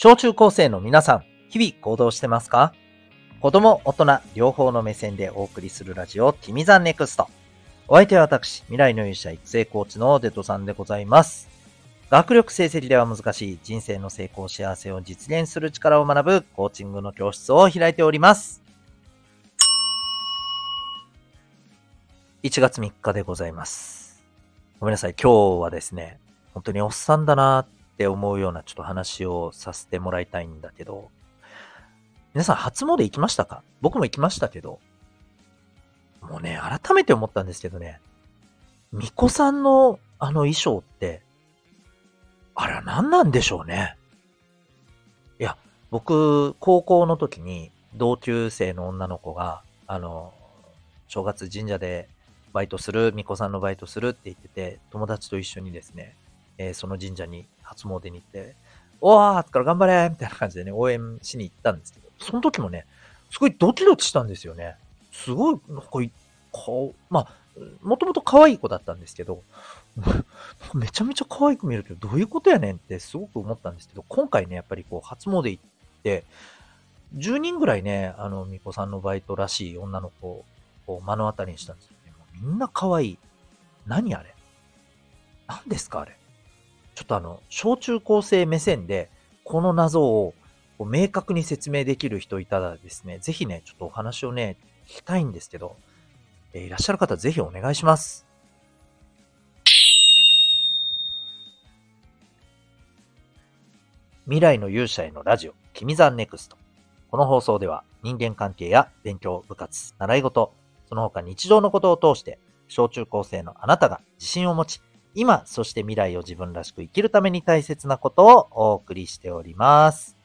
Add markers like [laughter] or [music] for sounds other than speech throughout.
小中高生の皆さん、日々行動してますか？子供、大人、両方の目線でお送りするラジオ、ティミザンネクスト。お相手は私、未来の勇者育成コーチのデトさんでございます。学力成績では難しい人生の成功幸せを実現する力を学ぶコーチングの教室を開いております。1月3日でございます。ごめんなさい。今日はですね、本当におっさんだなっって思うようなちょっと話をさせてもらいたいんだけど、皆さん初詣行きましたか？僕も行きましたけど、もうね、改めて思ったんですけどね、巫女さんのあの衣装って、あれは何なんでしょうね？いや、僕、高校の時に同級生の女の子が、あの、正月神社でバイトする、巫女さんのバイトするって言ってて、友達と一緒にですね、えーその神社に初詣に行って、おーっから頑張れみたいな感じでね、応援しに行ったんですけど、その時もね、すごいドキドキしたんですよね。すごい、なんかい、顔、まあ、もともと可愛い子だったんですけど、[laughs] めちゃめちゃ可愛く見えるけど、どういうことやねんってすごく思ったんですけど、今回ね、やっぱりこう、初詣行って、10人ぐらいね、あの、巫女さんのバイトらしい女の子を目の当たりにしたんですよね。もうみんな可愛い。何あれ？何ですかあれ？ちょっとあの、小中高生目線で、この謎を明確に説明できる人いたらですね、ぜひね、ちょっとお話をね、聞きたいんですけど、えーいらっしゃる方ぜひお願いします。未来の勇者へのラジオ、君ザンネクスト。この放送では人間関係や勉強、部活、習い事、その他日常のことを通して、小中高生のあなたが自信を持ち、今、そして未来を自分らしく生きるために大切なことをお送りしております。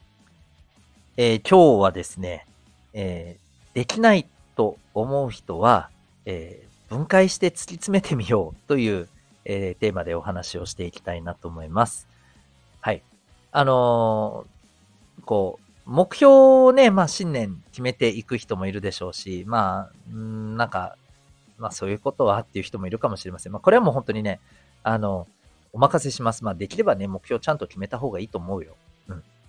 えー今日はですね、えーできないと思う人は、えー分解して突き詰めてみようという、えテーマでお話をしていきたいなと思います。はい。あのこう、目標をね、まあ新年決めていく人もいるでしょうし、まあ、んなんか、まあそういうことはっていう人もいるかもしれません。まあこれはもう本当にね、あの、お任せします。まあできればね、目標ちゃんと決めた方がいいと思うよ。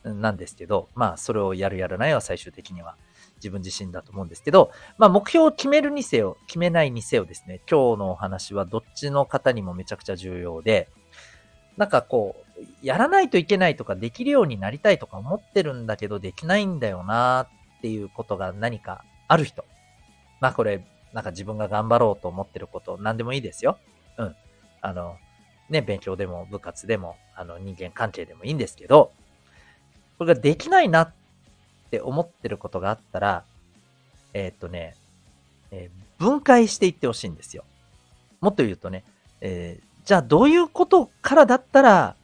うん。なんですけど、まあそれをやるやらないは最終的には自分自身だと思うんですけど、まあ目標を決めるにせよ、決めないにせよですね、今日のお話はどっちの方にもめちゃくちゃ重要で、なんかこう、やらないといけないとか、できるようになりたいとか思ってるんだけど、できないんだよなっていうことが何かある人。まあこれ、なんか自分が頑張ろうと思ってること、何でもいいですよ。うん。あの、ね、勉強でも部活でも、あの人間関係でもいいんですけど、これができないなって思ってることがあったら、えーっとね、えー分解していってほしいんですよ。もっと言うとね、えーじゃあどういうことからだったら、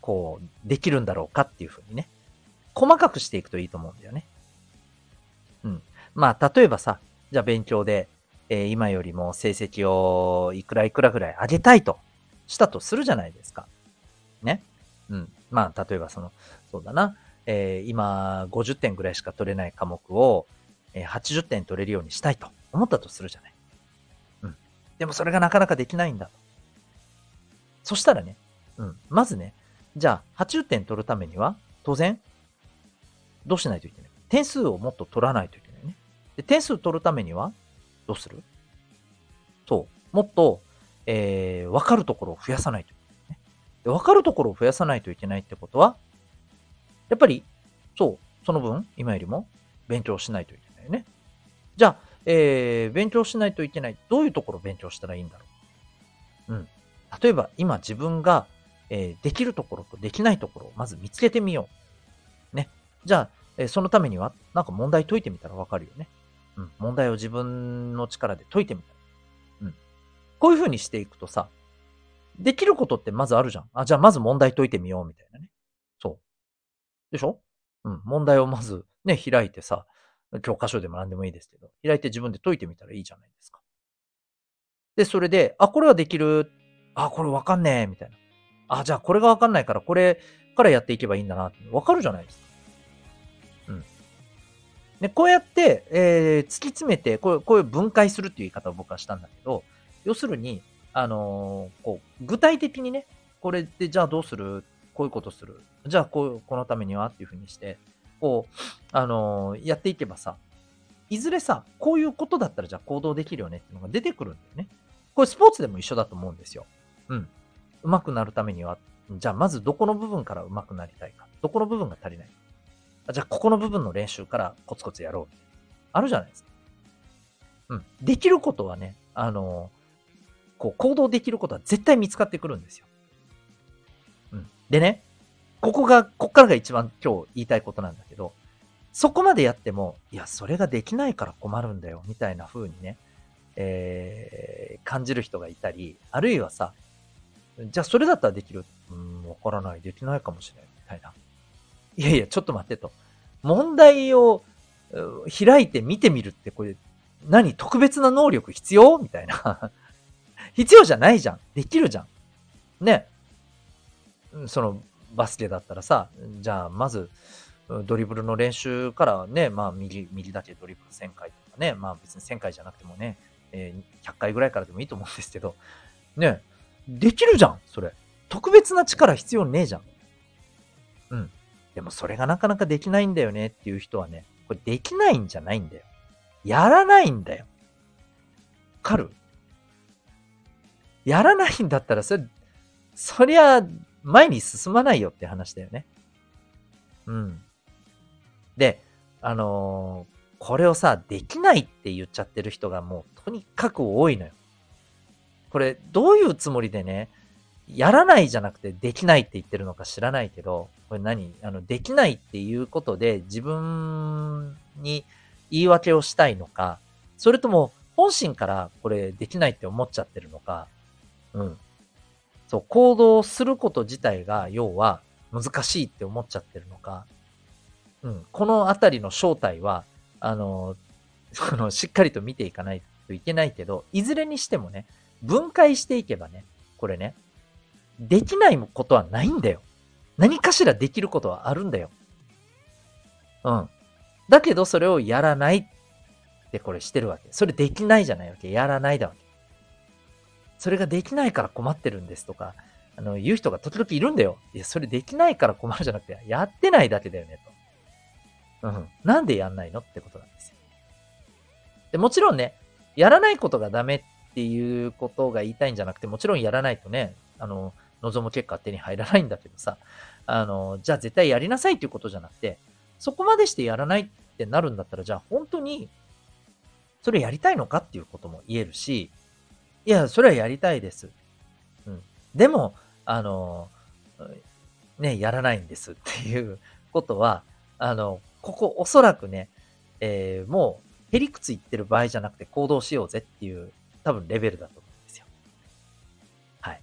こう、できるんだろうかっていうふうにね、細かくしていくといいと思うんだよね。うん。まあ、例えばさ、じゃあ勉強で、えー今よりも成績をいくらいくらぐらい上げたいとしたとするじゃないですか。ね。うん。まあ、例えばその、そうだな、えー今50点ぐらいしか取れない科目を、えー80点取れるようにしたいと思ったとするじゃない。うん。でもそれがなかなかできないんだ。そしたらね、うん。まずね、じゃあ80点取るためには、当然、どうしないといけない？点数をもっと取らないといけないね。で、点数取るためには、どうする？そう。もっと、えー、わかるところを増やさないといけないね。で、わかるところを増やさないといけないってことは、やっぱり、そう、その分、今よりも勉強しないといけないよね。じゃあ、えー、勉強しないといけない。どういうところを勉強したらいいんだろう？うん。例えば、今自分が、えーできるところとできないところをまず見つけてみよう。ね。じゃあ、えーそのためには、なんか問題解いてみたらわかるよね。うん。問題を自分の力で解いてみたら。こういう風にしていくとさ、できることってまずあるじゃん。あ、じゃあまず問題解いてみようみたいなね。そう。でしょ？うん。問題をまずね、開いてさ、教科書でも何でもいいですけど、開いて自分で解いてみたらいいじゃないですか。で、それで、あ、これはできる。あ、これわかんねえ。みたいな。あ、じゃあこれがわかんないから、これからやっていけばいいんだなって。わかるじゃないですか。うん。で、こうやって、えー突き詰めて、こうこういう分解するっていう言い方を僕はしたんだけど、要するに、あのーこう、具体的にね、これでじゃあどうする？こういうことする？じゃあ、こう、このためには？っていうふうにして、こう、あのー、やっていけばさ、いずれさ、こういうことだったらじゃあ行動できるよねっていうのが出てくるんだよね。これスポーツでも一緒だと思うんですよ。うん。上手くなるためには、じゃあまずどこの部分から上手くなりたいか。どこの部分が足りないか。じゃあここの部分の練習からコツコツやろう。あるじゃないですか。うん。できることはね、あの、こう行動できることは絶対見つかってくるんですよ。うん。でね、ここが、こっからが一番今日言いたいことなんだけど、そこまでやっても、いや、それができないから困るんだよ、みたいな風にね、えー、感じる人がいたり、あるいはさ、じゃあそれだったらできる？うん、わからない。できないかもしれない。みたいな。いやいや、ちょっと待ってと。問題を開いて見てみるって、これ、何特別な能力必要？みたいな。必要じゃないじゃん。できるじゃん。ね。その、バスケだったらさ、じゃあ、まず、ドリブルの練習からね、まあ、右、右だけドリブル1000回とかね、まあ別に1000回じゃなくてもね、えー、100回ぐらいからでもいいと思うんですけど、ね、できるじゃん、それ。特別な力必要ねえじゃん。うん。でもそれがなかなかできないんだよねっていう人はね、これできないんじゃないんだよ。やらないんだよ。わかる？やらないんだったら、それ、そりゃ、前に進まないよって話だよね。うん。で、あのー、これをさ、できないって言っちゃってる人がもうとにかく多いのよ。これ、どういうつもりでね、やらないじゃなくてできないって言ってるのか知らないけど、これ何？あの、できないっていうことで自分に言い訳をしたいのか、それとも本心からこれできないって思っちゃってるのか、うん。そう、行動すること自体が要は難しいって思っちゃってるのか、うん。このあたりの正体は、あの、[laughs] その、しっかりと見ていかないといけないけど、いずれにしてもね、分解していけばね、これね、できないことはないんだよ。何かしらできることはあるんだよ。うん。だけどそれをやらないってこれしてるわけ。それできないじゃないわけ。やらないだわけ。それができないから困ってるんですとか、あの、言う人が時々いるんだよ。いや、それできないから困るじゃなくて、やってないだけだよね、と。うん。なんでやんないのってことなんですよ。で、もちろんね、やらないことがダメっていうことが言いたいんじゃなくて、もちろんやらないとね、あの、望む結果手に入らないんだけどさ、あの、じゃあ絶対やりなさいっていうことじゃなくて、そこまでしてやらないってなるんだったら、じゃあ本当に、それやりたいのかっていうことも言えるし、いや、それはやりたいです。うん。でも、あの、ね、やらないんですっていうことは、あの、ここおそらくね、えー、もう、へりくつ言ってる場合じゃなくて行動しようぜっていう、多分レベルだと思うんですよ。はい。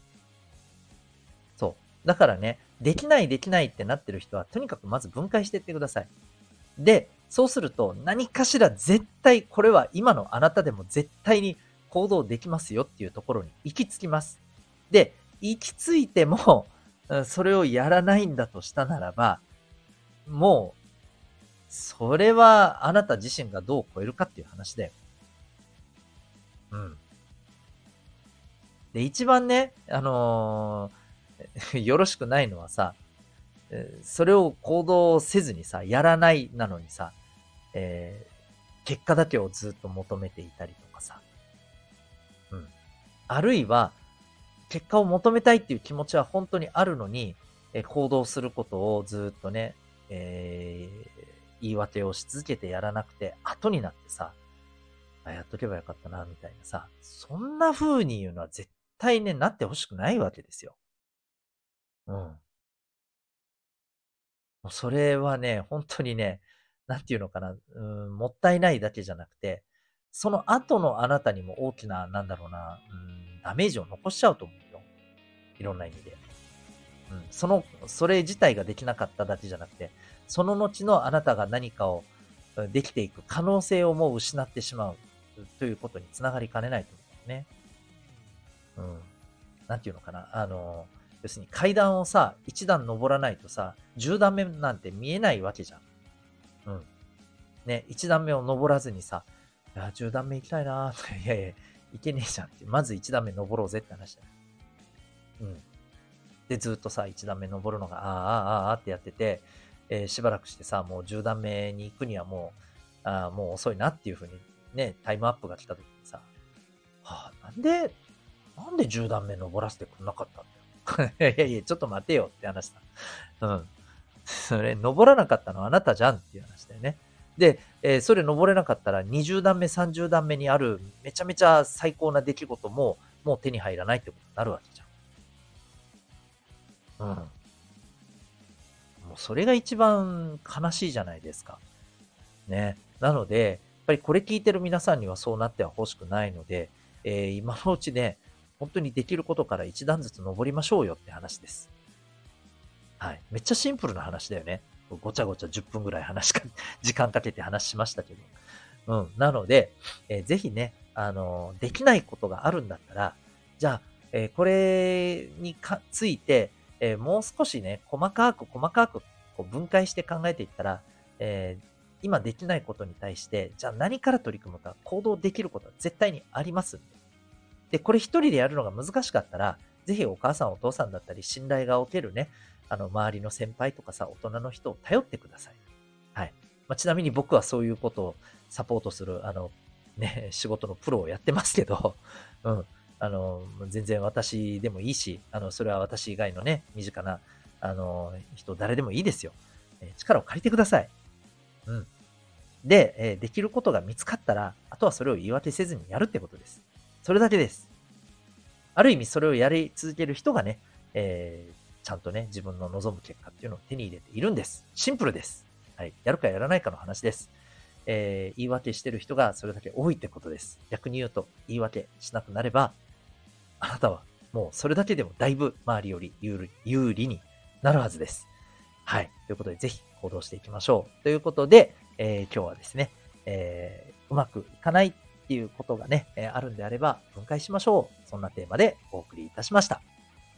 そう。だからね、できないできないってなってる人は、とにかくまず分解していってください。で、そうすると、何かしら絶対、これは今のあなたでも絶対に行動できますよっていうところに行き着きます。で、行き着いても、[laughs] それをやらないんだとしたならば、もう、それはあなた自身がどう超えるかっていう話だよ。うん。で、一番ね、あのー、[laughs] よろしくないのはさ、それを行動せずにさ、やらないなのにさ、えー、結果だけをずっと求めていたりとか、うん。あるいは、結果を求めたいっていう気持ちは本当にあるのに、え行動することをずっとね、えー、言い訳をし続けてやらなくて、後になってさ、あ、やっとけばよかったな、みたいなさ、そんな風に言うのは絶対ね、なってほしくないわけですよ。うん。それはね、本当にね、なんていうのかな、うん、もったいないだけじゃなくて、その後のあなたにも大きな、なんだろうな、うんダメージを残しちゃうと思うよ。いろんな意味で。うん。その、それ自体ができなかっただけじゃなくて、その後のあなたが何かをできていく可能性をもう失ってしまうということにつながりかねないと思うんね。うん。なんていうのかな。あの、要するに階段をさ、一段登らないとさ、十段目なんて見えないわけじゃん。うん。ね、一段目を登らずにさ、いや、十段目行きたいなー [laughs] いやいや、いけねえじゃんって。まず一段目登ろうぜって話だよ。うん。で、ずっとさ、1段目登るのが、ああ、ああ、ああってやってて、えー、しばらくしてさ、もう10段目に行くにはもう、あもう遅いなっていうふうにね、タイムアップが来た時にさ、はあ、なんで、なんで10段目登らせてくんなかったんだよ。[laughs] いやいや、ちょっと待てよって話だ。うん。それ、登らなかったのはあなたじゃんっていう話だよね。で、えー、それ登れなかったら20段目、30段目にあるめちゃめちゃ最高な出来事ももう手に入らないってことになるわけじゃん。うん。もうそれが一番悲しいじゃないですか。ね。なので、やっぱりこれ聞いてる皆さんにはそうなっては欲しくないので、えー、今のうちね、本当にできることから一段ずつ登りましょうよって話です。はい。めっちゃシンプルな話だよね。ごちゃごちゃ10分ぐらい話か、[laughs] 時間かけて話しましたけど。うん。なので、えー、ぜひね、あの、できないことがあるんだったら、じゃあ、えー、これにかついて、えもう少しね、細かく細かくこう分解して考えていったら、え今できないことに対して、じゃあ何から取り組むか、行動できることは絶対にありますんで。で、これ一人でやるのが難しかったら、ぜひお母さんお父さんだったり、信頼がおけるね、あの、周りの先輩とかさ、大人の人を頼ってください。はい。まあ、ちなみに僕はそういうことをサポートする、あの、ね、[laughs] 仕事のプロをやってますけど、[laughs] うん。あの、全然私でもいいし、あの、それは私以外のね、身近な、あの、人、誰でもいいですよ。え力を借りてください。うん。で、えできることが見つかったら、あとはそれを言い訳せずにやるってことです。それだけです。ある意味それをやり続ける人がね、えー、ちゃんとね、自分の望む結果っていうのを手に入れているんです。シンプルです。はい。やるかやらないかの話です。えー、言い訳してる人がそれだけ多いってことです。逆に言うと、言い訳しなくなれば、あなたはもうそれだけでもだいぶ周りより有利有利になるはずです。はい。ということで、ぜひ行動していきましょう。ということで、えー、今日はですね、えー、うまくいかないっていうことがね、え、あるんであれば分解しましょう。そんなテーマでお送りいたしました。